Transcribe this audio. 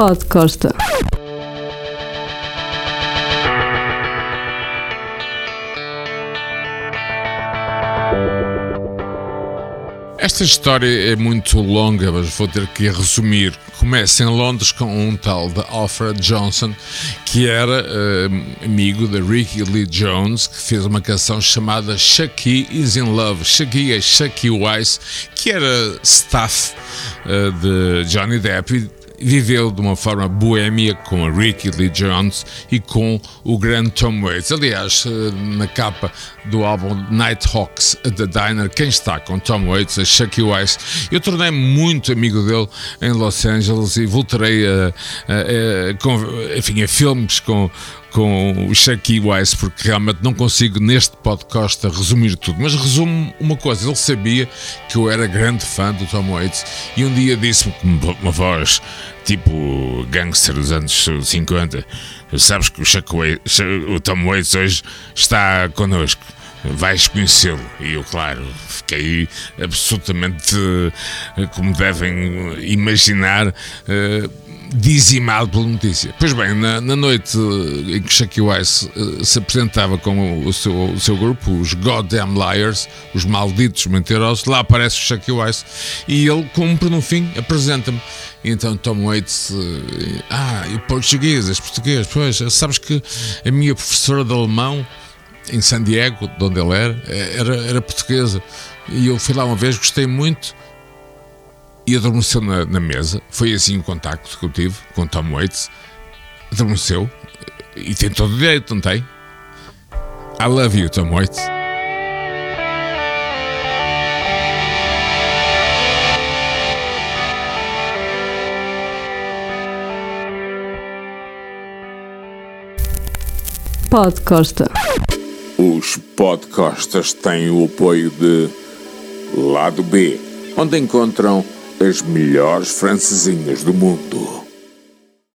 Pod Costa. Esta história é muito longa, mas vou ter que resumir. Começa em Londres com um tal de Alfred Johnson, que era uh, amigo de Ricky Lee Jones, que fez uma canção chamada Chucky is in Love. Chucky é Chucky Weiss, que era staff uh, de Johnny Depp viveu de uma forma boêmia com a Ricky Lee Jones e com o grande Tom Waits. Aliás, eh, na capa do álbum Nighthawks The Diner, quem está com Tom Waits, a Chucky Weiss. Eu tornei-me muito amigo dele em Los Angeles e voltarei a, a, a, a enfim, a filmes com com o Chucky Weiss, porque realmente não consigo neste podcast resumir tudo, mas resumo uma coisa: ele sabia que eu era grande fã do Tom Waits e um dia disse-me com uma voz tipo gangster dos anos 50: Sabes que o, Chuck Waits, o Tom Waits hoje está connosco vais conhecê-lo. E eu, claro, fiquei absolutamente, como devem imaginar, dizimado pela notícia. Pois bem, na, na noite em que Shaky Weiss uh, se apresentava com o seu, o seu grupo, os Goddamn Liars, os malditos mentirosos, lá aparece o Shaky Weiss e ele cumpre no fim, apresenta-me. Então Tom Waits, uh, ah, e português, és português, pois, sabes que a minha professora de alemão em San Diego, de onde ele era, era, era portuguesa. E eu fui lá uma vez, gostei muito e adormeceu na, na, mesa. Foi assim o contacto que eu tive com Tom Waits. Adormeceu e tem todo o direito, não tem? I love you, Tom Waits. Pod Costa. Os podcastas têm o apoio de Lado B, onde encontram as melhores francesinhas do mundo.